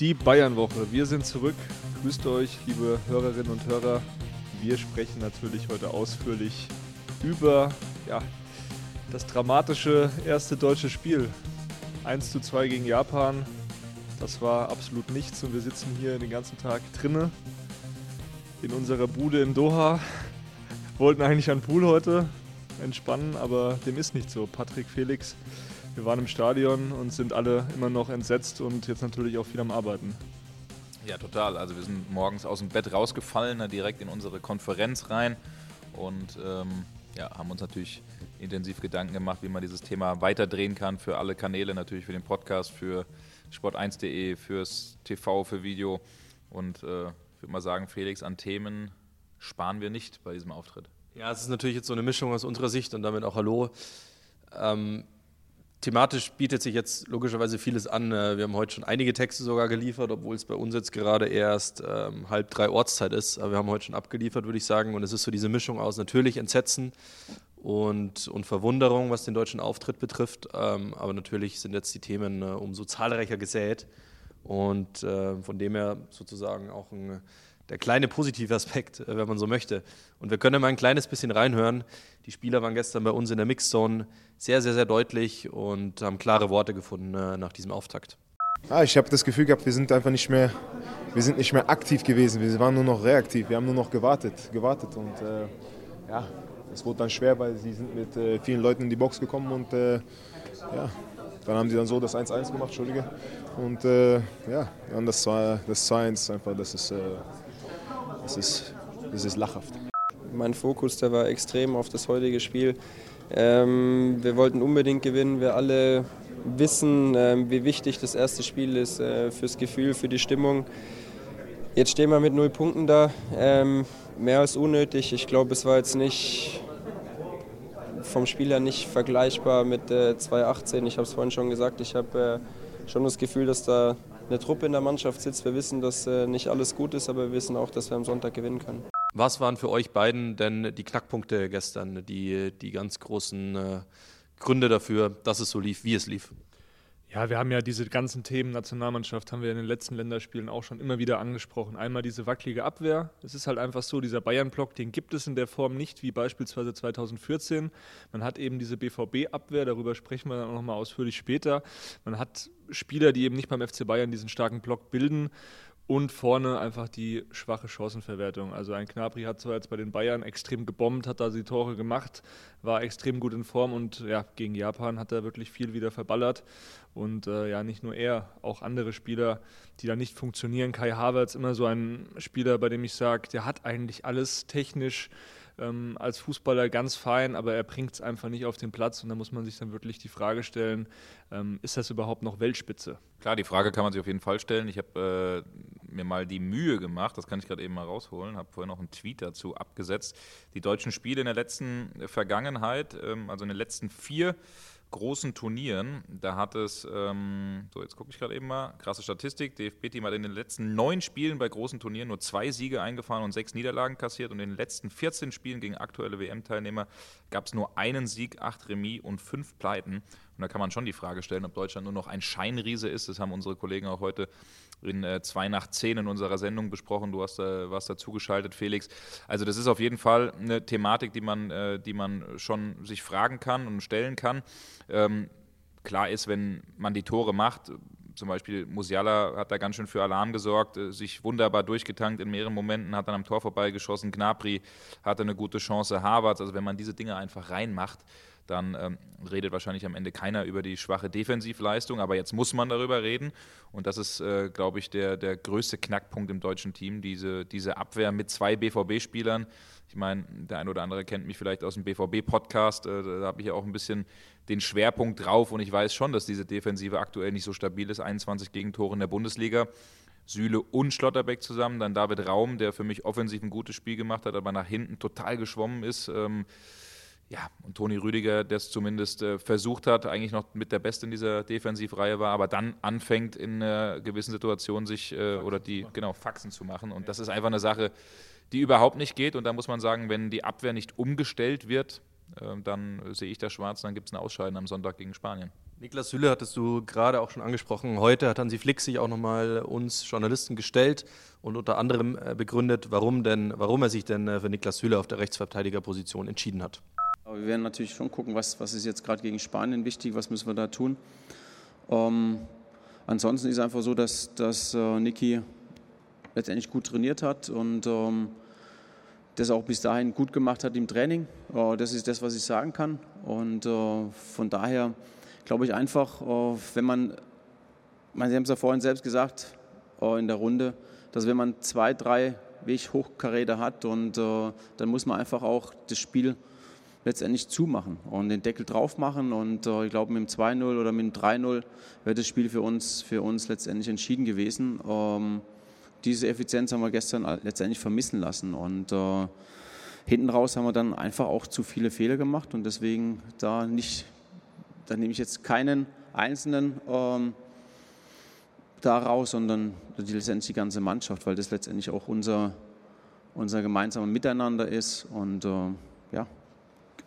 Die Bayernwoche. Wir sind zurück. Grüßt euch, liebe Hörerinnen und Hörer. Wir sprechen natürlich heute ausführlich über ja, das dramatische erste deutsche Spiel. 1 zu 2 gegen Japan. Das war absolut nichts und wir sitzen hier den ganzen Tag drinne in unserer Bude in Doha. Wollten eigentlich an Pool heute entspannen, aber dem ist nicht so. Patrick Felix wir waren im Stadion und sind alle immer noch entsetzt und jetzt natürlich auch viel am Arbeiten. Ja, total. Also wir sind morgens aus dem Bett rausgefallen, direkt in unsere Konferenz rein und ähm, ja, haben uns natürlich intensiv Gedanken gemacht, wie man dieses Thema weiterdrehen kann für alle Kanäle, natürlich für den Podcast, für sport1.de, fürs TV, für Video. Und äh, ich würde mal sagen, Felix, an Themen sparen wir nicht bei diesem Auftritt. Ja, es ist natürlich jetzt so eine Mischung aus unserer Sicht und damit auch Hallo. Ähm, Thematisch bietet sich jetzt logischerweise vieles an. Äh, wir haben heute schon einige Texte sogar geliefert, obwohl es bei uns jetzt gerade erst ähm, halb drei Ortszeit ist. Aber wir haben heute schon abgeliefert, würde ich sagen. Und es ist so diese Mischung aus natürlich Entsetzen und, und Verwunderung, was den deutschen Auftritt betrifft. Ähm, aber natürlich sind jetzt die Themen äh, umso zahlreicher gesät. Und äh, von dem her sozusagen auch ein der kleine positive Aspekt, äh, wenn man so möchte. Und wir können mal ein kleines bisschen reinhören. Die Spieler waren gestern bei uns in der Mixzone sehr, sehr, sehr deutlich und haben klare Worte gefunden äh, nach diesem Auftakt. Ah, ich habe das Gefühl gehabt, wir sind einfach nicht mehr, wir sind nicht mehr aktiv gewesen. Wir waren nur noch reaktiv. Wir haben nur noch gewartet, gewartet und äh, ja, es wurde dann schwer, weil sie sind mit äh, vielen Leuten in die Box gekommen und äh, ja, dann haben sie dann so das 1-1 gemacht, Entschuldige. Und äh, ja, dann das 2-1 das einfach, das ist das ist, das ist lachhaft. Mein Fokus, der war extrem auf das heutige Spiel. Ähm, wir wollten unbedingt gewinnen. Wir alle wissen, ähm, wie wichtig das erste Spiel ist äh, fürs Gefühl, für die Stimmung. Jetzt stehen wir mit null Punkten da. Ähm, mehr als unnötig. Ich glaube, es war jetzt nicht vom Spiel her nicht vergleichbar mit äh, 2018. Ich habe es vorhin schon gesagt. Ich habe äh, schon das Gefühl, dass da eine Truppe in der Mannschaft sitzt. Wir wissen, dass äh, nicht alles gut ist, aber wir wissen auch, dass wir am Sonntag gewinnen können. Was waren für euch beiden denn die Knackpunkte gestern, die, die ganz großen äh, Gründe dafür, dass es so lief, wie es lief? Ja, wir haben ja diese ganzen Themen Nationalmannschaft, haben wir in den letzten Länderspielen auch schon immer wieder angesprochen. Einmal diese wackelige Abwehr. Es ist halt einfach so, dieser Bayern-Block, den gibt es in der Form nicht, wie beispielsweise 2014. Man hat eben diese BVB-Abwehr, darüber sprechen wir dann auch nochmal ausführlich später. Man hat Spieler, die eben nicht beim FC Bayern diesen starken Block bilden und vorne einfach die schwache Chancenverwertung. Also ein Knabri hat zwar jetzt bei den Bayern extrem gebombt, hat da die Tore gemacht, war extrem gut in Form und ja, gegen Japan hat er wirklich viel wieder verballert. Und äh, ja, nicht nur er, auch andere Spieler, die da nicht funktionieren. Kai Havertz immer so ein Spieler, bei dem ich sage, der hat eigentlich alles technisch ähm, als Fußballer ganz fein, aber er bringt es einfach nicht auf den Platz und da muss man sich dann wirklich die Frage stellen, ähm, ist das überhaupt noch Weltspitze? Klar, die Frage kann man sich auf jeden Fall stellen. Ich habe äh, mir mal die Mühe gemacht, das kann ich gerade eben mal rausholen, habe vorher noch einen Tweet dazu abgesetzt. Die deutschen Spiele in der letzten Vergangenheit, ähm, also in den letzten vier großen Turnieren, da hat es, ähm, so jetzt gucke ich gerade eben mal, krasse Statistik, DFB-Team hat in den letzten neun Spielen bei großen Turnieren nur zwei Siege eingefahren und sechs Niederlagen kassiert und in den letzten 14 Spielen gegen aktuelle WM-Teilnehmer gab es nur einen Sieg, acht Remis und fünf Pleiten. Und da kann man schon die Frage stellen, ob Deutschland nur noch ein Scheinriese ist. Das haben unsere Kollegen auch heute in äh, 2 nach 10 in unserer Sendung besprochen. Du hast, äh, warst dazugeschaltet, Felix. Also das ist auf jeden Fall eine Thematik, die man, äh, die man schon sich fragen kann und stellen kann. Ähm, klar ist, wenn man die Tore macht, zum Beispiel Musiala hat da ganz schön für Alarm gesorgt, äh, sich wunderbar durchgetankt in mehreren Momenten, hat dann am Tor vorbeigeschossen. Gnabry hatte eine gute Chance, Harvard. Also wenn man diese Dinge einfach reinmacht, dann ähm, redet wahrscheinlich am Ende keiner über die schwache Defensivleistung. Aber jetzt muss man darüber reden. Und das ist, äh, glaube ich, der, der größte Knackpunkt im deutschen Team, diese, diese Abwehr mit zwei BVB-Spielern. Ich meine, der ein oder andere kennt mich vielleicht aus dem BVB-Podcast. Äh, da habe ich ja auch ein bisschen den Schwerpunkt drauf. Und ich weiß schon, dass diese Defensive aktuell nicht so stabil ist. 21 Gegentore in der Bundesliga. Süle und Schlotterbeck zusammen, dann David Raum, der für mich offensiv ein gutes Spiel gemacht hat, aber nach hinten total geschwommen ist. Ähm, ja, und Toni Rüdiger, der es zumindest äh, versucht hat, eigentlich noch mit der Beste in dieser Defensivreihe war, aber dann anfängt in äh, gewissen Situationen sich äh, oder die, genau, Faxen zu machen. Und das ist einfach eine Sache, die überhaupt nicht geht. Und da muss man sagen, wenn die Abwehr nicht umgestellt wird, äh, dann sehe ich das schwarz, dann gibt es ein Ausscheiden am Sonntag gegen Spanien. Niklas Süle hattest du gerade auch schon angesprochen. Heute hat Hansi Flick sich auch nochmal uns Journalisten gestellt und unter anderem äh, begründet, warum, denn, warum er sich denn äh, für Niklas Süle auf der Rechtsverteidigerposition entschieden hat. Aber wir werden natürlich schon gucken, was, was ist jetzt gerade gegen Spanien wichtig, was müssen wir da tun. Ähm, ansonsten ist es einfach so, dass, dass äh, Niki letztendlich gut trainiert hat und ähm, das auch bis dahin gut gemacht hat im Training. Äh, das ist das, was ich sagen kann. Und äh, von daher glaube ich einfach, äh, wenn man, Sie haben es ja vorhin selbst gesagt äh, in der Runde, dass wenn man zwei, drei Weg-Hochkaräter hat und äh, dann muss man einfach auch das Spiel letztendlich zumachen und den Deckel drauf machen und ich glaube mit dem 2-0 oder mit dem 3-0 wäre das Spiel für uns, für uns letztendlich entschieden gewesen. Ähm, diese Effizienz haben wir gestern letztendlich vermissen lassen und hinten raus haben wir dann einfach auch zu viele Fehler gemacht und deswegen da nicht da nehme ich jetzt keinen einzelnen ähm, daraus, sondern letztendlich die ganze Mannschaft, weil das letztendlich auch unser, unser gemeinsames Miteinander ist. Und äh,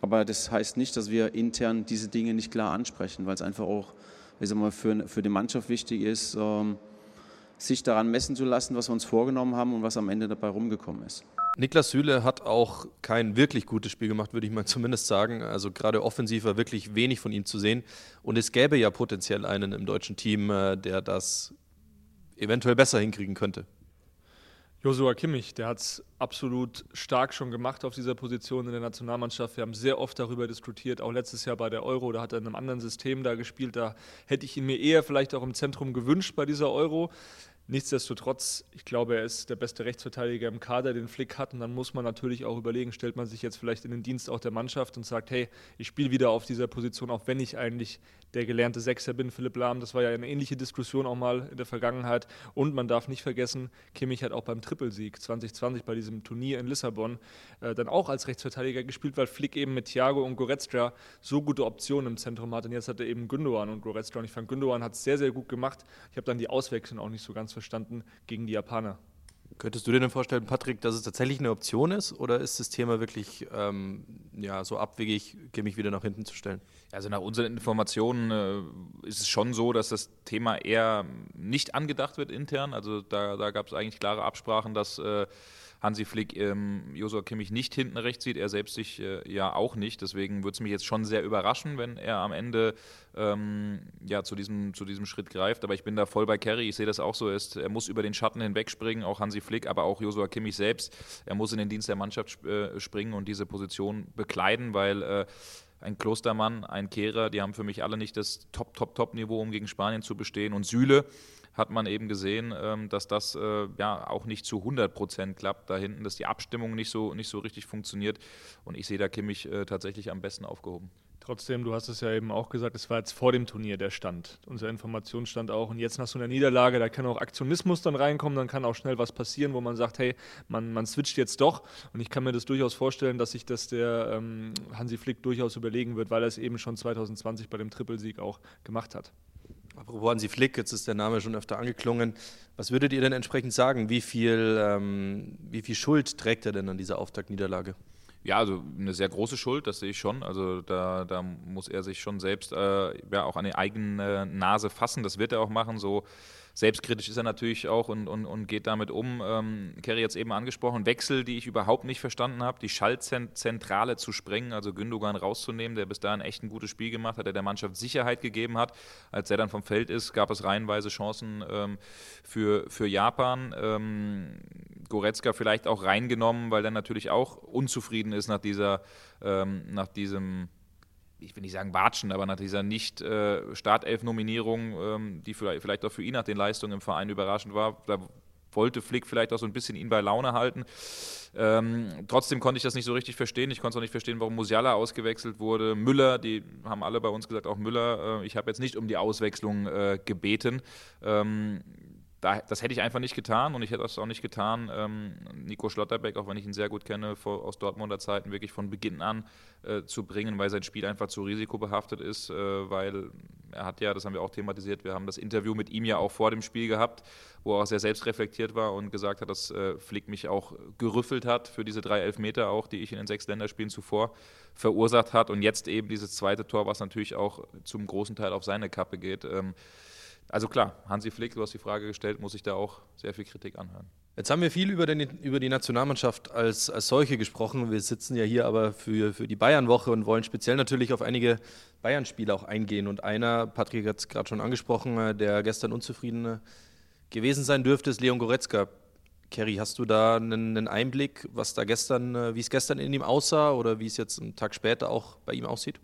aber das heißt nicht, dass wir intern diese Dinge nicht klar ansprechen, weil es einfach auch ich sag mal, für, für die Mannschaft wichtig ist, ähm, sich daran messen zu lassen, was wir uns vorgenommen haben und was am Ende dabei rumgekommen ist. Niklas Süle hat auch kein wirklich gutes Spiel gemacht, würde ich mal zumindest sagen. Also gerade offensiv war wirklich wenig von ihm zu sehen. Und es gäbe ja potenziell einen im deutschen Team, äh, der das eventuell besser hinkriegen könnte. Josua Kimmich, der hat es absolut stark schon gemacht auf dieser Position in der Nationalmannschaft. Wir haben sehr oft darüber diskutiert, auch letztes Jahr bei der Euro, da hat er in einem anderen System da gespielt. Da hätte ich ihn mir eher vielleicht auch im Zentrum gewünscht bei dieser Euro. Nichtsdestotrotz, ich glaube, er ist der beste Rechtsverteidiger im Kader, den Flick hat. Und dann muss man natürlich auch überlegen, stellt man sich jetzt vielleicht in den Dienst auch der Mannschaft und sagt, hey, ich spiele wieder auf dieser Position, auch wenn ich eigentlich der gelernte Sechser bin, Philipp Lahm. Das war ja eine ähnliche Diskussion auch mal in der Vergangenheit. Und man darf nicht vergessen, Kimmich hat auch beim Trippelsieg 2020 bei diesem Turnier in Lissabon äh, dann auch als Rechtsverteidiger gespielt, weil Flick eben mit Thiago und Goretzka so gute Optionen im Zentrum hat. Und jetzt hat er eben Gündogan und Goretzka. Und ich fand, Gündogan hat es sehr, sehr gut gemacht. Ich habe dann die Auswechslung auch nicht so ganz verstanden gegen die Japaner. Könntest du dir denn vorstellen, Patrick, dass es tatsächlich eine Option ist oder ist das Thema wirklich ähm, ja, so abwegig, mich wieder nach hinten zu stellen? Also nach unseren Informationen äh, ist es schon so, dass das Thema eher nicht angedacht wird intern. Also da, da gab es eigentlich klare Absprachen, dass äh, Hansi Flick ähm, Josua Kimmich nicht hinten rechts sieht, er selbst sich äh, ja auch nicht. Deswegen würde es mich jetzt schon sehr überraschen, wenn er am Ende ähm, ja, zu, diesem, zu diesem Schritt greift. Aber ich bin da voll bei Kerry. Ich sehe das auch so. Ist, er muss über den Schatten hinwegspringen, auch Hansi Flick, aber auch Josua Kimmich selbst. Er muss in den Dienst der Mannschaft äh, springen und diese Position bekleiden, weil äh, ein Klostermann, ein Kehrer, die haben für mich alle nicht das Top, Top, Top-Niveau, um gegen Spanien zu bestehen. Und Süle hat man eben gesehen, ähm, dass das äh, ja auch nicht zu 100 Prozent klappt da hinten, dass die Abstimmung nicht so, nicht so richtig funktioniert. Und ich sehe da Kimmich äh, tatsächlich am besten aufgehoben. Trotzdem, du hast es ja eben auch gesagt, es war jetzt vor dem Turnier der Stand. Unser Informationsstand auch. Und jetzt nach so einer Niederlage, da kann auch Aktionismus dann reinkommen, dann kann auch schnell was passieren, wo man sagt, hey, man, man switcht jetzt doch. Und ich kann mir das durchaus vorstellen, dass sich das der ähm, Hansi Flick durchaus überlegen wird, weil er es eben schon 2020 bei dem Trippelsieg auch gemacht hat. Apropos Hansi Flick, jetzt ist der Name schon öfter angeklungen. Was würdet ihr denn entsprechend sagen? Wie viel, ähm, wie viel Schuld trägt er denn an dieser Auftaktniederlage? Ja, also eine sehr große Schuld, das sehe ich schon. Also da, da muss er sich schon selbst äh, ja, auch an die eigene Nase fassen. Das wird er auch machen. So Selbstkritisch ist er natürlich auch und, und, und geht damit um. Ähm, Kerry jetzt eben angesprochen, Wechsel, die ich überhaupt nicht verstanden habe, die Schaltzentrale zu sprengen, also Gündogan rauszunehmen, der bis dahin echt ein gutes Spiel gemacht hat, der der Mannschaft Sicherheit gegeben hat. Als er dann vom Feld ist, gab es reihenweise Chancen ähm, für, für Japan. Ähm, Goretzka vielleicht auch reingenommen, weil er natürlich auch unzufrieden ist nach dieser, ähm, nach diesem ich will nicht sagen Watschen, aber nach dieser Nicht-Startelf-Nominierung, äh, ähm, die vielleicht auch für ihn nach den Leistungen im Verein überraschend war, da wollte Flick vielleicht auch so ein bisschen ihn bei Laune halten. Ähm, trotzdem konnte ich das nicht so richtig verstehen. Ich konnte es auch nicht verstehen, warum Musiala ausgewechselt wurde. Müller, die haben alle bei uns gesagt, auch Müller. Äh, ich habe jetzt nicht um die Auswechslung äh, gebeten. Ähm, da, das hätte ich einfach nicht getan und ich hätte das auch nicht getan. Ähm, Nico Schlotterbeck, auch wenn ich ihn sehr gut kenne, vor, aus Dortmunder Zeiten, wirklich von Beginn an äh, zu bringen, weil sein Spiel einfach zu risikobehaftet ist, äh, weil er hat ja, das haben wir auch thematisiert, wir haben das Interview mit ihm ja auch vor dem Spiel gehabt, wo er auch sehr selbstreflektiert war und gesagt hat, dass äh, Flick mich auch gerüffelt hat für diese drei Elfmeter auch, die ich in den sechs Länderspielen zuvor verursacht hat und jetzt eben dieses zweite Tor, was natürlich auch zum großen Teil auf seine Kappe geht. Ähm, also klar, Hansi Flick, du hast die Frage gestellt, muss ich da auch sehr viel Kritik anhören. Jetzt haben wir viel über, den, über die Nationalmannschaft als, als solche gesprochen. Wir sitzen ja hier aber für, für die Bayern-Woche und wollen speziell natürlich auf einige Bayern-Spiele auch eingehen. Und einer, Patrick hat es gerade schon angesprochen, äh, der gestern unzufrieden äh, gewesen sein dürfte, ist Leon Goretzka. Kerry, hast du da einen, einen Einblick, was da gestern, äh, wie es gestern in ihm aussah oder wie es jetzt einen Tag später auch bei ihm aussieht?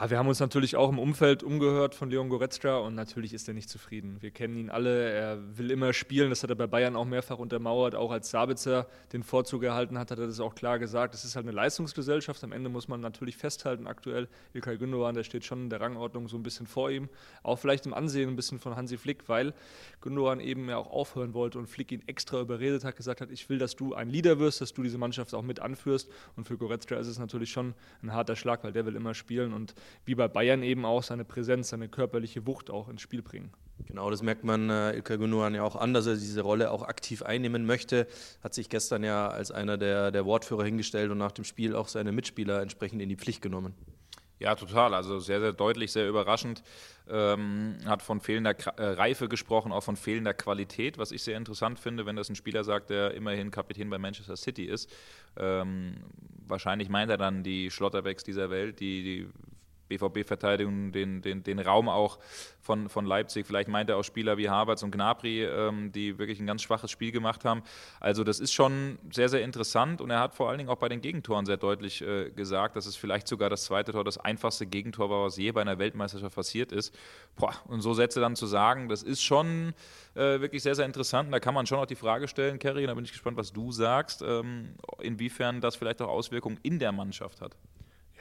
Ja, wir haben uns natürlich auch im Umfeld umgehört von Leon Goretzka und natürlich ist er nicht zufrieden. Wir kennen ihn alle, er will immer spielen, das hat er bei Bayern auch mehrfach untermauert, auch als Sabitzer den Vorzug erhalten hat, hat er das auch klar gesagt. Es ist halt eine Leistungsgesellschaft, am Ende muss man natürlich festhalten, aktuell. Ilkay Gündogan, der steht schon in der Rangordnung so ein bisschen vor ihm, auch vielleicht im Ansehen ein bisschen von Hansi Flick, weil Gündogan eben ja auch aufhören wollte und Flick ihn extra überredet hat, gesagt hat, ich will, dass du ein Leader wirst, dass du diese Mannschaft auch mit anführst. Und für Goretzka ist es natürlich schon ein harter Schlag, weil der will immer spielen. Und wie bei Bayern eben auch seine Präsenz, seine körperliche Wucht auch ins Spiel bringen. Genau, das merkt man äh, Ilkay Gündogan ja auch an, dass er diese Rolle auch aktiv einnehmen möchte. Hat sich gestern ja als einer der, der Wortführer hingestellt und nach dem Spiel auch seine Mitspieler entsprechend in die Pflicht genommen. Ja, total. Also sehr, sehr deutlich, sehr überraschend. Ähm, hat von fehlender äh, Reife gesprochen, auch von fehlender Qualität, was ich sehr interessant finde, wenn das ein Spieler sagt, der immerhin Kapitän bei Manchester City ist. Ähm, wahrscheinlich meint er dann die Schlotterbecks dieser Welt, die, die BVB-Verteidigung den, den, den Raum auch von, von Leipzig. Vielleicht meint er auch Spieler wie Havertz und Gnabry, ähm, die wirklich ein ganz schwaches Spiel gemacht haben. Also das ist schon sehr, sehr interessant und er hat vor allen Dingen auch bei den Gegentoren sehr deutlich äh, gesagt, dass es vielleicht sogar das zweite Tor das einfachste Gegentor war, was je bei einer Weltmeisterschaft passiert ist. Boah, und so Sätze dann zu sagen, das ist schon äh, wirklich sehr, sehr interessant. Und da kann man schon auch die Frage stellen, Kerry, da bin ich gespannt, was du sagst, ähm, inwiefern das vielleicht auch Auswirkungen in der Mannschaft hat.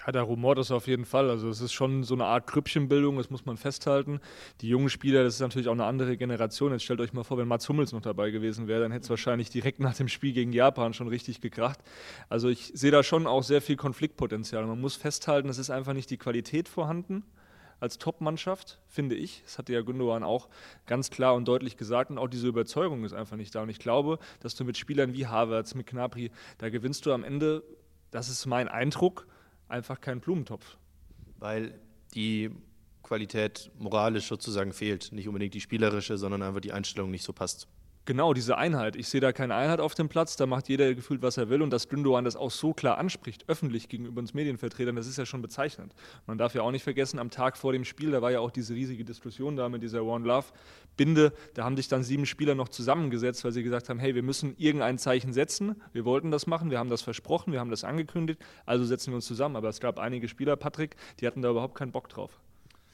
Ja, der rumort ist auf jeden Fall. Also es ist schon so eine Art Krüppchenbildung, das muss man festhalten. Die jungen Spieler, das ist natürlich auch eine andere Generation. Jetzt stellt euch mal vor, wenn Mats Hummels noch dabei gewesen wäre, dann hätte es wahrscheinlich direkt nach dem Spiel gegen Japan schon richtig gekracht. Also ich sehe da schon auch sehr viel Konfliktpotenzial. Man muss festhalten, es ist einfach nicht die Qualität vorhanden als Top-Mannschaft, finde ich. Das hatte ja Gündogan auch ganz klar und deutlich gesagt. Und auch diese Überzeugung ist einfach nicht da. Und ich glaube, dass du mit Spielern wie Havertz, mit Knapri, da gewinnst du am Ende, das ist mein Eindruck, einfach kein Blumentopf. Weil die Qualität moralisch sozusagen fehlt. Nicht unbedingt die spielerische, sondern einfach die Einstellung nicht so passt. Genau, diese Einheit. Ich sehe da keine Einheit auf dem Platz, da macht jeder gefühlt, was er will. Und dass Gündogan das auch so klar anspricht, öffentlich gegenüber uns Medienvertretern, das ist ja schon bezeichnend. Man darf ja auch nicht vergessen, am Tag vor dem Spiel, da war ja auch diese riesige Diskussion da mit dieser One Love Binde. Da haben sich dann sieben Spieler noch zusammengesetzt, weil sie gesagt haben, hey, wir müssen irgendein Zeichen setzen. Wir wollten das machen, wir haben das versprochen, wir haben das angekündigt, also setzen wir uns zusammen. Aber es gab einige Spieler, Patrick, die hatten da überhaupt keinen Bock drauf.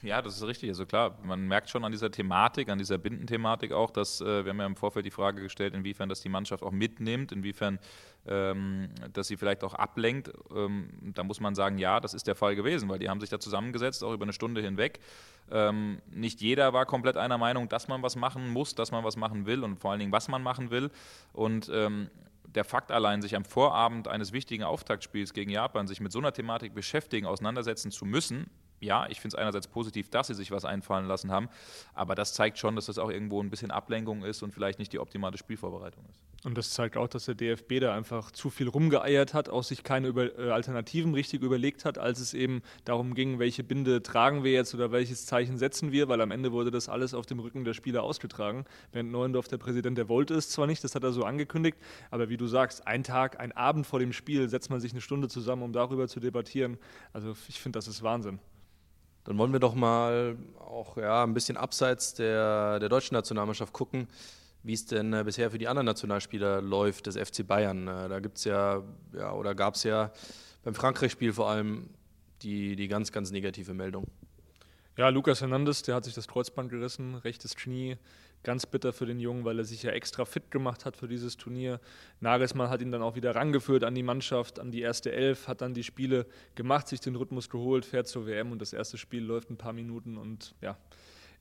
Ja, das ist richtig. Also klar, man merkt schon an dieser Thematik, an dieser Bindenthematik auch, dass äh, wir haben ja im Vorfeld die Frage gestellt, inwiefern das die Mannschaft auch mitnimmt, inwiefern ähm, dass sie vielleicht auch ablenkt. Ähm, da muss man sagen, ja, das ist der Fall gewesen, weil die haben sich da zusammengesetzt, auch über eine Stunde hinweg. Ähm, nicht jeder war komplett einer Meinung, dass man was machen muss, dass man was machen will und vor allen Dingen, was man machen will. Und ähm, der Fakt allein, sich am Vorabend eines wichtigen Auftaktspiels gegen Japan sich mit so einer Thematik beschäftigen, auseinandersetzen zu müssen, ja, ich finde es einerseits positiv, dass sie sich was einfallen lassen haben, aber das zeigt schon, dass das auch irgendwo ein bisschen Ablenkung ist und vielleicht nicht die optimale Spielvorbereitung ist. Und das zeigt auch, dass der DFB da einfach zu viel rumgeeiert hat, auch sich keine über, äh, Alternativen richtig überlegt hat, als es eben darum ging, welche Binde tragen wir jetzt oder welches Zeichen setzen wir, weil am Ende wurde das alles auf dem Rücken der Spieler ausgetragen. Bernd Neuendorf, der Präsident, der wollte es zwar nicht, das hat er so angekündigt, aber wie du sagst, ein Tag, ein Abend vor dem Spiel setzt man sich eine Stunde zusammen, um darüber zu debattieren. Also ich finde, das ist Wahnsinn. Dann wollen wir doch mal auch ja, ein bisschen abseits der, der deutschen Nationalmannschaft gucken, wie es denn äh, bisher für die anderen Nationalspieler läuft des FC Bayern. Äh, da gibt es ja, ja, oder gab es ja beim Frankreich-Spiel vor allem die, die ganz, ganz negative Meldung. Ja, Lukas Hernandez, der hat sich das Kreuzband gerissen, rechtes Knie, ganz bitter für den Jungen, weil er sich ja extra fit gemacht hat für dieses Turnier. Nagelsmann hat ihn dann auch wieder rangeführt an die Mannschaft, an die erste Elf, hat dann die Spiele gemacht, sich den Rhythmus geholt, fährt zur WM und das erste Spiel läuft ein paar Minuten und ja,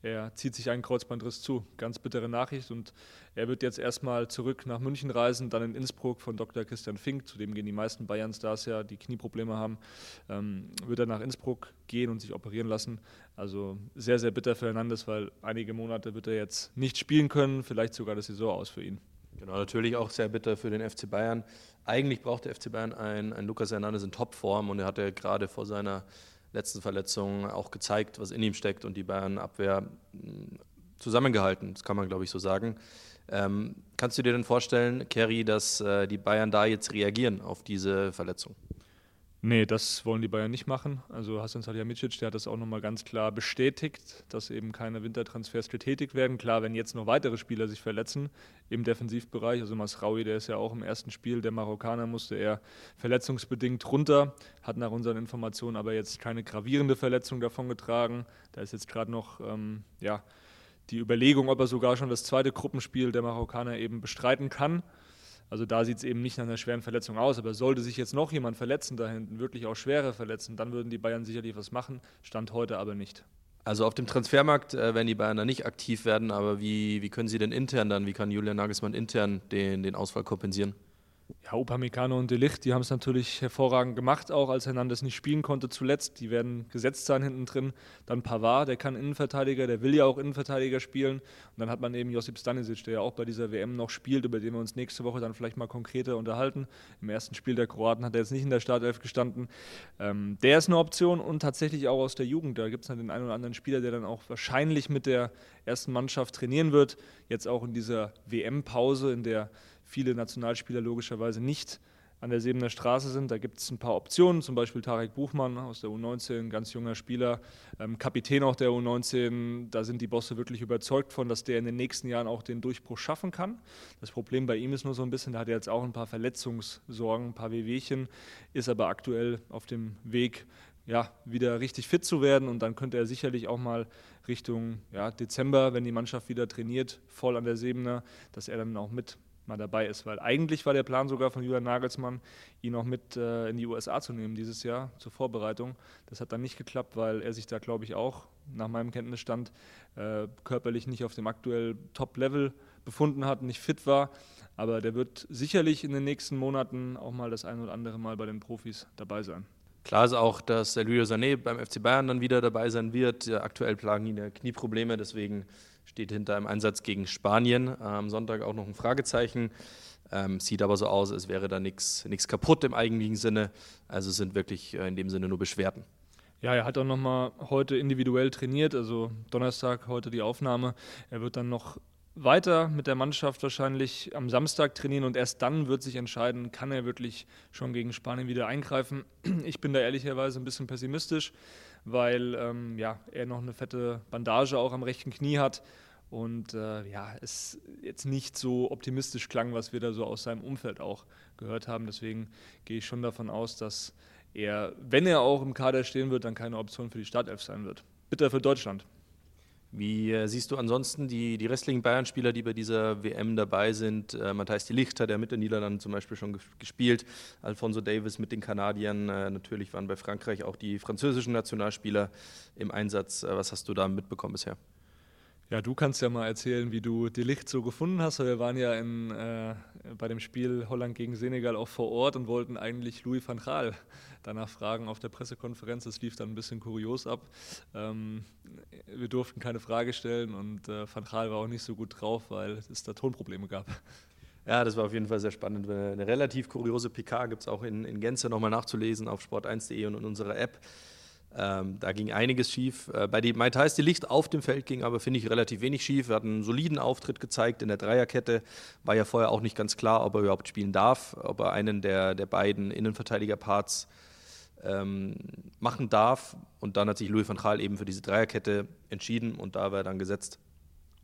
er zieht sich einen Kreuzbandriss zu. Ganz bittere Nachricht und er wird jetzt erstmal zurück nach München reisen, dann in Innsbruck von Dr. Christian Fink, zu dem gehen die meisten Bayern-Stars ja, die Knieprobleme haben, ähm, wird er nach Innsbruck gehen und sich operieren lassen. Also sehr, sehr bitter für Hernandez, weil einige Monate wird er jetzt nicht spielen können, vielleicht sogar das Saison aus für ihn. Genau, natürlich auch sehr bitter für den FC Bayern. Eigentlich braucht der FC Bayern einen, einen Lukas Hernandez in Topform und er hatte gerade vor seiner letzten Verletzung auch gezeigt, was in ihm steckt und die Bayern-Abwehr hm, zusammengehalten. Das kann man, glaube ich, so sagen. Ähm, kannst du dir denn vorstellen, Kerry, dass äh, die Bayern da jetzt reagieren auf diese Verletzung? Nee, das wollen die Bayern nicht machen. Also Hasan Salihamidzic, der hat das auch nochmal ganz klar bestätigt, dass eben keine Wintertransfers getätigt werden. Klar, wenn jetzt noch weitere Spieler sich verletzen im Defensivbereich, also Masraoui, der ist ja auch im ersten Spiel, der Marokkaner musste er verletzungsbedingt runter, hat nach unseren Informationen aber jetzt keine gravierende Verletzung davongetragen. Da ist jetzt gerade noch, ähm, ja, die Überlegung, ob er sogar schon das zweite Gruppenspiel der Marokkaner eben bestreiten kann. Also da sieht es eben nicht nach einer schweren Verletzung aus. Aber sollte sich jetzt noch jemand verletzen da hinten, wirklich auch schwere verletzen, dann würden die Bayern sicherlich was machen. Stand heute aber nicht. Also auf dem Transfermarkt äh, werden die Bayern da nicht aktiv werden, aber wie, wie können sie denn intern dann, wie kann Julian Nagelsmann intern den, den Ausfall kompensieren? Ja, Upamecano und Delicht, die haben es natürlich hervorragend gemacht, auch als Hernandez nicht spielen konnte zuletzt. Die werden gesetzt sein hinten drin. Dann Pavard, der kann Innenverteidiger, der will ja auch Innenverteidiger spielen. Und dann hat man eben Josip Stanisic, der ja auch bei dieser WM noch spielt, über den wir uns nächste Woche dann vielleicht mal konkreter unterhalten. Im ersten Spiel der Kroaten hat er jetzt nicht in der Startelf gestanden. Ähm, der ist eine Option und tatsächlich auch aus der Jugend. Da gibt es dann den einen oder anderen Spieler, der dann auch wahrscheinlich mit der ersten Mannschaft trainieren wird. Jetzt auch in dieser WM-Pause, in der viele Nationalspieler logischerweise nicht an der Sebener Straße sind. Da gibt es ein paar Optionen, zum Beispiel Tarek Buchmann aus der U19, ganz junger Spieler, ähm, Kapitän auch der U19. Da sind die Bosse wirklich überzeugt von, dass der in den nächsten Jahren auch den Durchbruch schaffen kann. Das Problem bei ihm ist nur so ein bisschen, da hat er jetzt auch ein paar Verletzungssorgen, ein paar Wehwehchen, ist aber aktuell auf dem Weg, ja, wieder richtig fit zu werden und dann könnte er sicherlich auch mal Richtung ja, Dezember, wenn die Mannschaft wieder trainiert, voll an der Sebener, dass er dann auch mit mal dabei ist, weil eigentlich war der Plan sogar von Julian Nagelsmann, ihn auch mit äh, in die USA zu nehmen dieses Jahr zur Vorbereitung. Das hat dann nicht geklappt, weil er sich da, glaube ich, auch nach meinem Kenntnisstand äh, körperlich nicht auf dem aktuell Top-Level befunden hat, nicht fit war. Aber der wird sicherlich in den nächsten Monaten auch mal das ein oder andere Mal bei den Profis dabei sein. Klar ist auch, dass Luis Sané beim FC Bayern dann wieder dabei sein wird. Aktuell plagen ihn ja Knieprobleme, deswegen steht hinter einem Einsatz gegen Spanien. Am Sonntag auch noch ein Fragezeichen. Ähm, sieht aber so aus, als wäre da nichts kaputt im eigentlichen Sinne. Also sind wirklich äh, in dem Sinne nur Beschwerden. Ja, er hat auch nochmal heute individuell trainiert, also Donnerstag heute die Aufnahme. Er wird dann noch weiter mit der Mannschaft wahrscheinlich am Samstag trainieren und erst dann wird sich entscheiden, kann er wirklich schon gegen Spanien wieder eingreifen. Ich bin da ehrlicherweise ein bisschen pessimistisch, weil ähm, ja, er noch eine fette Bandage auch am rechten Knie hat und äh, ja, es jetzt nicht so optimistisch klang, was wir da so aus seinem Umfeld auch gehört haben. Deswegen gehe ich schon davon aus, dass er, wenn er auch im Kader stehen wird, dann keine Option für die Startelf sein wird. Bitter für Deutschland. Wie äh, siehst du ansonsten die, die restlichen Bayern-Spieler, die bei dieser WM dabei sind? Äh, Matthijs de hat ja mit den Niederlanden zum Beispiel schon gespielt. Alfonso Davis mit den Kanadiern. Äh, natürlich waren bei Frankreich auch die französischen Nationalspieler im Einsatz. Äh, was hast du da mitbekommen bisher? Ja, du kannst ja mal erzählen, wie du die Licht so gefunden hast. Wir waren ja in, äh, bei dem Spiel Holland gegen Senegal auch vor Ort und wollten eigentlich Louis van Gaal danach fragen auf der Pressekonferenz. Das lief dann ein bisschen kurios ab. Ähm, wir durften keine Frage stellen und äh, Van Gaal war auch nicht so gut drauf, weil es da Tonprobleme gab. Ja, das war auf jeden Fall sehr spannend. Eine relativ kuriose PK gibt es auch in, in Gänze nochmal nachzulesen auf sport1.de und in unserer App. Ähm, da ging einiges schief. Äh, bei den Mai Tais, die Licht auf dem Feld ging aber, finde ich, relativ wenig schief. Er hat einen soliden Auftritt gezeigt in der Dreierkette. War ja vorher auch nicht ganz klar, ob er überhaupt spielen darf, ob er einen der, der beiden Innenverteidiger-Parts ähm, machen darf. Und dann hat sich Louis van Gaal eben für diese Dreierkette entschieden und da war er dann gesetzt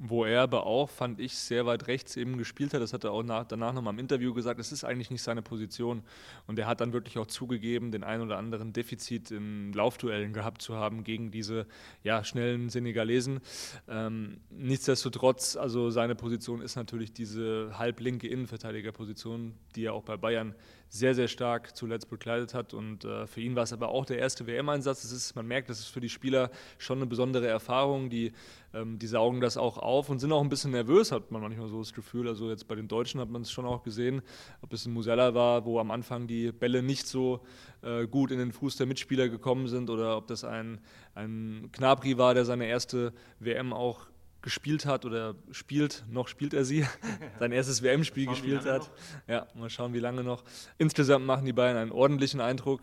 wo er aber auch, fand ich, sehr weit rechts eben gespielt hat. Das hat er auch nach, danach nochmal im Interview gesagt, es ist eigentlich nicht seine Position. Und er hat dann wirklich auch zugegeben, den ein oder anderen Defizit in Laufduellen gehabt zu haben gegen diese ja, schnellen Senegalesen. Ähm, nichtsdestotrotz, also seine Position ist natürlich diese halblinke Innenverteidigerposition, die er auch bei Bayern sehr, sehr stark zuletzt bekleidet hat. Und äh, für ihn war es aber auch der erste WM-Einsatz. man merkt, das ist für die Spieler schon eine besondere Erfahrung. Die, ähm, die saugen das auch auf und sind auch ein bisschen nervös, hat man manchmal so das Gefühl. Also jetzt bei den Deutschen hat man es schon auch gesehen, ob es ein Musella war, wo am Anfang die Bälle nicht so äh, gut in den Fuß der Mitspieler gekommen sind oder ob das ein, ein Knabri war, der seine erste WM auch gespielt hat oder spielt, noch spielt er sie, sein erstes WM-Spiel gespielt hat. Noch. Ja, mal schauen, wie lange noch. Insgesamt machen die beiden einen ordentlichen Eindruck.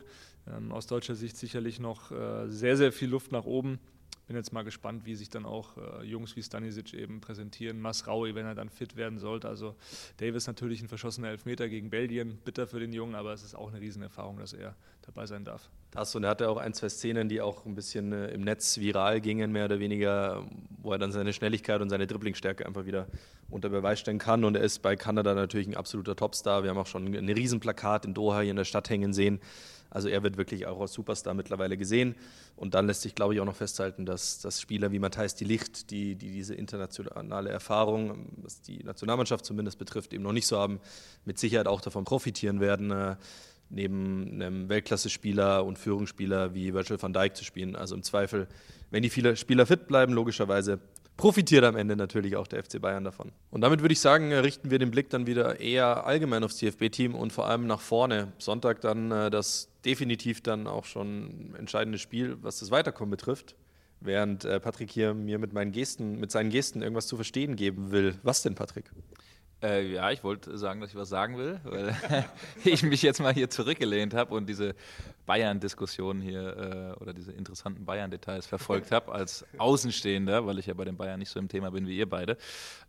Ähm, aus deutscher Sicht sicherlich noch äh, sehr, sehr viel Luft nach oben bin jetzt mal gespannt, wie sich dann auch äh, Jungs wie Stanisic eben präsentieren. Masraui, wenn er dann fit werden sollte. Also Davis natürlich ein verschossener Elfmeter gegen Belgien, bitter für den Jungen, aber es ist auch eine Riesenerfahrung, dass er dabei sein darf. Das und er hatte auch ein, zwei Szenen, die auch ein bisschen äh, im Netz viral gingen, mehr oder weniger, wo er dann seine Schnelligkeit und seine Dribblingstärke einfach wieder unter Beweis stellen kann. Und er ist bei Kanada natürlich ein absoluter Topstar. Wir haben auch schon ein Riesenplakat in Doha hier in der Stadt hängen sehen also er wird wirklich auch als Superstar mittlerweile gesehen. Und dann lässt sich, glaube ich, auch noch festhalten, dass, dass Spieler wie Matthijs die Licht, die, die diese internationale Erfahrung, was die Nationalmannschaft zumindest betrifft, eben noch nicht so haben, mit Sicherheit auch davon profitieren werden, äh, neben einem Weltklasse-Spieler und Führungsspieler wie Virgil van Dijk zu spielen. Also im Zweifel, wenn die viele Spieler fit bleiben, logischerweise profitiert am Ende natürlich auch der FC Bayern davon. Und damit würde ich sagen, äh, richten wir den Blick dann wieder eher allgemein aufs DFB-Team und vor allem nach vorne. Sonntag dann äh, das definitiv dann auch schon entscheidende Spiel, was das Weiterkommen betrifft. Während äh, Patrick hier mir mit meinen Gesten, mit seinen Gesten irgendwas zu verstehen geben will. Was denn, Patrick? Äh, ja, ich wollte sagen, dass ich was sagen will, weil ich mich jetzt mal hier zurückgelehnt habe und diese Bayern-Diskussion hier äh, oder diese interessanten Bayern-Details verfolgt habe als Außenstehender, weil ich ja bei den Bayern nicht so im Thema bin wie ihr beide.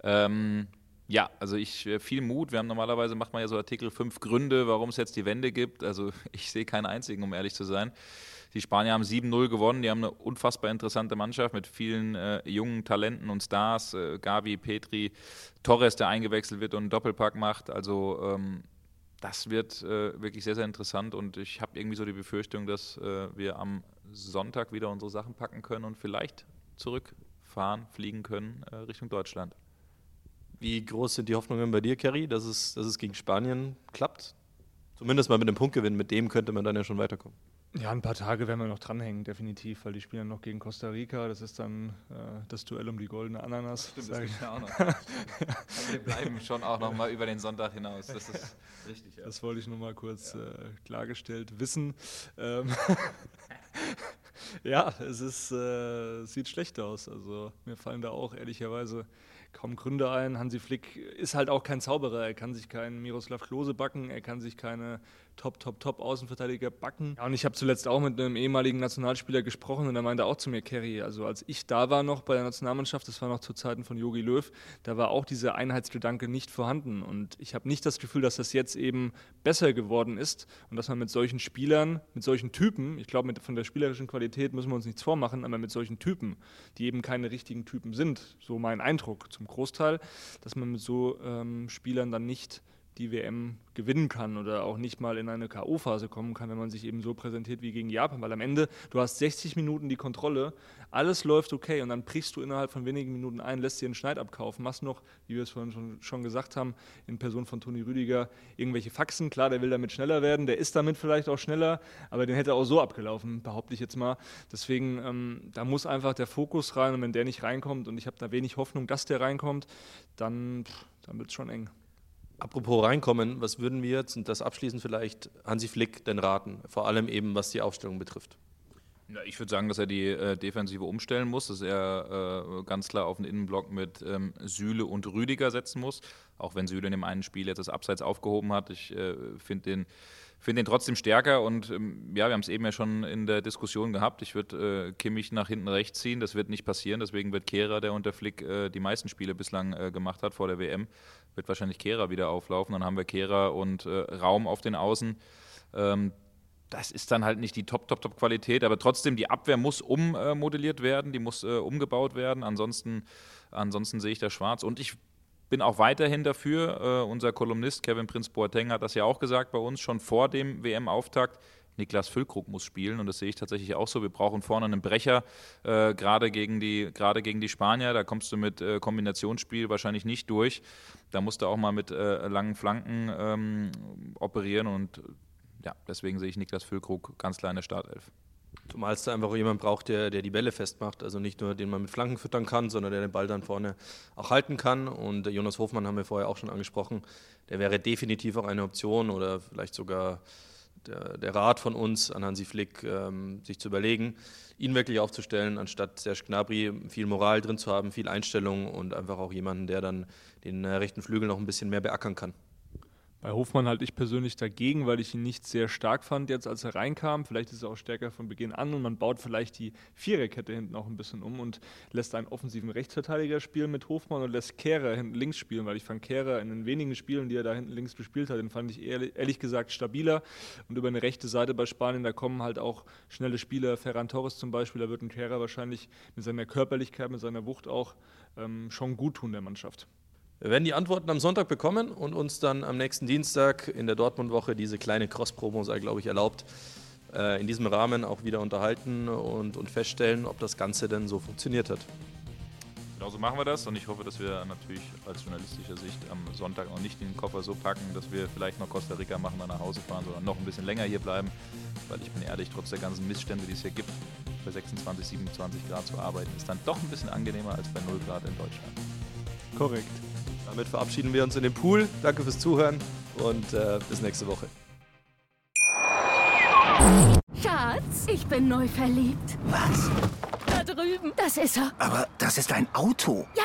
Ähm, ja, also ich äh, viel Mut. Wir haben normalerweise macht man ja so Artikel fünf Gründe, warum es jetzt die Wende gibt. Also ich sehe keinen einzigen, um ehrlich zu sein. Die Spanier haben 7-0 gewonnen. Die haben eine unfassbar interessante Mannschaft mit vielen äh, jungen Talenten und Stars. Äh, Gavi, Petri, Torres, der eingewechselt wird und einen Doppelpack macht. Also ähm, das wird äh, wirklich sehr, sehr interessant und ich habe irgendwie so die Befürchtung, dass äh, wir am Sonntag wieder unsere Sachen packen können und vielleicht zurückfahren, fliegen können äh, Richtung Deutschland. Wie groß sind die Hoffnungen bei dir, Kerry, dass es, dass es gegen Spanien klappt? Zumindest mal mit einem Punktgewinn, mit dem könnte man dann ja schon weiterkommen. Ja, ein paar Tage werden wir noch dranhängen, definitiv, weil die spielen noch gegen Costa Rica. Das ist dann äh, das Duell um die goldene Ananas. Stimmt, das gibt ja auch noch. Aber wir bleiben schon auch noch mal über den Sonntag hinaus. Das ist richtig. Ja. Das wollte ich nur mal kurz ja. äh, klargestellt wissen. Ähm ja, es ist, äh, sieht schlecht aus. Also mir fallen da auch ehrlicherweise kaum Gründe ein. Hansi Flick ist halt auch kein Zauberer. Er kann sich keinen Miroslav Klose backen, er kann sich keine Top, Top, Top Außenverteidiger backen. Ja, und ich habe zuletzt auch mit einem ehemaligen Nationalspieler gesprochen und er meinte auch zu mir, Kerry, also als ich da war noch bei der Nationalmannschaft, das war noch zu Zeiten von Jogi Löw, da war auch dieser Einheitsgedanke nicht vorhanden. Und ich habe nicht das Gefühl, dass das jetzt eben besser geworden ist und dass man mit solchen Spielern, mit solchen Typen, ich glaube, von der spielerischen Qualität müssen wir uns nichts vormachen, aber mit solchen Typen, die eben keine richtigen Typen sind, so mein Eindruck zum Großteil, dass man mit so ähm, Spielern dann nicht die WM gewinnen kann oder auch nicht mal in eine K.O.-Phase kommen kann, wenn man sich eben so präsentiert wie gegen Japan. Weil am Ende, du hast 60 Minuten die Kontrolle, alles läuft okay und dann brichst du innerhalb von wenigen Minuten ein, lässt dir einen Schneid abkaufen, machst noch, wie wir es vorhin schon, schon gesagt haben, in Person von Toni Rüdiger, irgendwelche Faxen. Klar, der will damit schneller werden, der ist damit vielleicht auch schneller, aber den hätte er auch so abgelaufen, behaupte ich jetzt mal. Deswegen, ähm, da muss einfach der Fokus rein und wenn der nicht reinkommt und ich habe da wenig Hoffnung, dass der reinkommt, dann, dann wird es schon eng. Apropos reinkommen, was würden wir jetzt, und das abschließend vielleicht, Hansi Flick denn raten? Vor allem eben, was die Aufstellung betrifft. Ja, ich würde sagen, dass er die äh, Defensive umstellen muss, dass er äh, ganz klar auf den Innenblock mit ähm, Süle und Rüdiger setzen muss. Auch wenn Süle in dem einen Spiel jetzt das Abseits aufgehoben hat. Ich äh, finde den finde ihn trotzdem stärker und ähm, ja, wir haben es eben ja schon in der Diskussion gehabt. Ich würde äh, Kimmich nach hinten rechts ziehen, das wird nicht passieren. Deswegen wird Kehrer, der unter Flick äh, die meisten Spiele bislang äh, gemacht hat vor der WM, wird wahrscheinlich Kehrer wieder auflaufen. Dann haben wir Kehrer und äh, Raum auf den Außen. Ähm, das ist dann halt nicht die Top, Top, Top Qualität, aber trotzdem die Abwehr muss ummodelliert werden, die muss äh, umgebaut werden. Ansonsten, ansonsten sehe ich da schwarz. Und ich bin auch weiterhin dafür. Äh, unser Kolumnist Kevin Prinz Boateng hat das ja auch gesagt bei uns schon vor dem WM-Auftakt. Niklas Füllkrug muss spielen und das sehe ich tatsächlich auch so. Wir brauchen vorne einen Brecher, äh, gerade gegen, die, gegen die Spanier. Da kommst du mit äh, Kombinationsspiel wahrscheinlich nicht durch. Da musst du auch mal mit äh, langen Flanken ähm, operieren und ja, deswegen sehe ich Niklas Füllkrug ganz klar in der Startelf. Zumal es da einfach jemand braucht, der, der die Bälle festmacht. Also nicht nur, den man mit Flanken füttern kann, sondern der den Ball dann vorne auch halten kann. Und Jonas Hofmann haben wir vorher auch schon angesprochen. Der wäre definitiv auch eine Option oder vielleicht sogar der, der Rat von uns an Hansi Flick, ähm, sich zu überlegen, ihn wirklich aufzustellen, anstatt Serge Gnabry viel Moral drin zu haben, viel Einstellung und einfach auch jemanden, der dann den äh, rechten Flügel noch ein bisschen mehr beackern kann. Bei Hofmann halte ich persönlich dagegen, weil ich ihn nicht sehr stark fand jetzt, als er reinkam. Vielleicht ist er auch stärker von Beginn an und man baut vielleicht die Viererkette hinten auch ein bisschen um und lässt einen offensiven Rechtsverteidiger spielen mit Hofmann und lässt Kehrer hinten links spielen, weil ich fand Kehrer in den wenigen Spielen, die er da hinten links gespielt hat, den fand ich ehrlich gesagt stabiler. Und über eine rechte Seite bei Spanien, da kommen halt auch schnelle Spieler, Ferran Torres zum Beispiel, da wird ein Kehrer wahrscheinlich mit seiner Körperlichkeit, mit seiner Wucht auch ähm, schon gut tun der Mannschaft. Wir werden die Antworten am Sonntag bekommen und uns dann am nächsten Dienstag in der Dortmund-Woche diese kleine Cross-Promo sei, glaube ich, erlaubt, äh, in diesem Rahmen auch wieder unterhalten und, und feststellen, ob das Ganze denn so funktioniert hat. Genau so machen wir das und ich hoffe, dass wir natürlich aus journalistischer Sicht am Sonntag noch nicht den Koffer so packen, dass wir vielleicht noch Costa Rica machen, dann nach Hause fahren, sondern noch ein bisschen länger hier bleiben, weil ich bin ehrlich, trotz der ganzen Missstände, die es hier gibt, bei 26, 27 Grad zu arbeiten, ist dann doch ein bisschen angenehmer als bei 0 Grad in Deutschland. Korrekt. Damit verabschieden wir uns in den Pool. Danke fürs Zuhören und äh, bis nächste Woche. Schatz, ich bin neu verliebt. Was? Da drüben. Das ist er. Aber das ist ein Auto. Ja,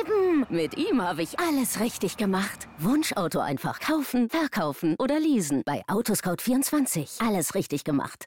eben. Mit ihm habe ich alles richtig gemacht. Wunschauto einfach kaufen, verkaufen oder leasen. Bei Autoscout24. Alles richtig gemacht.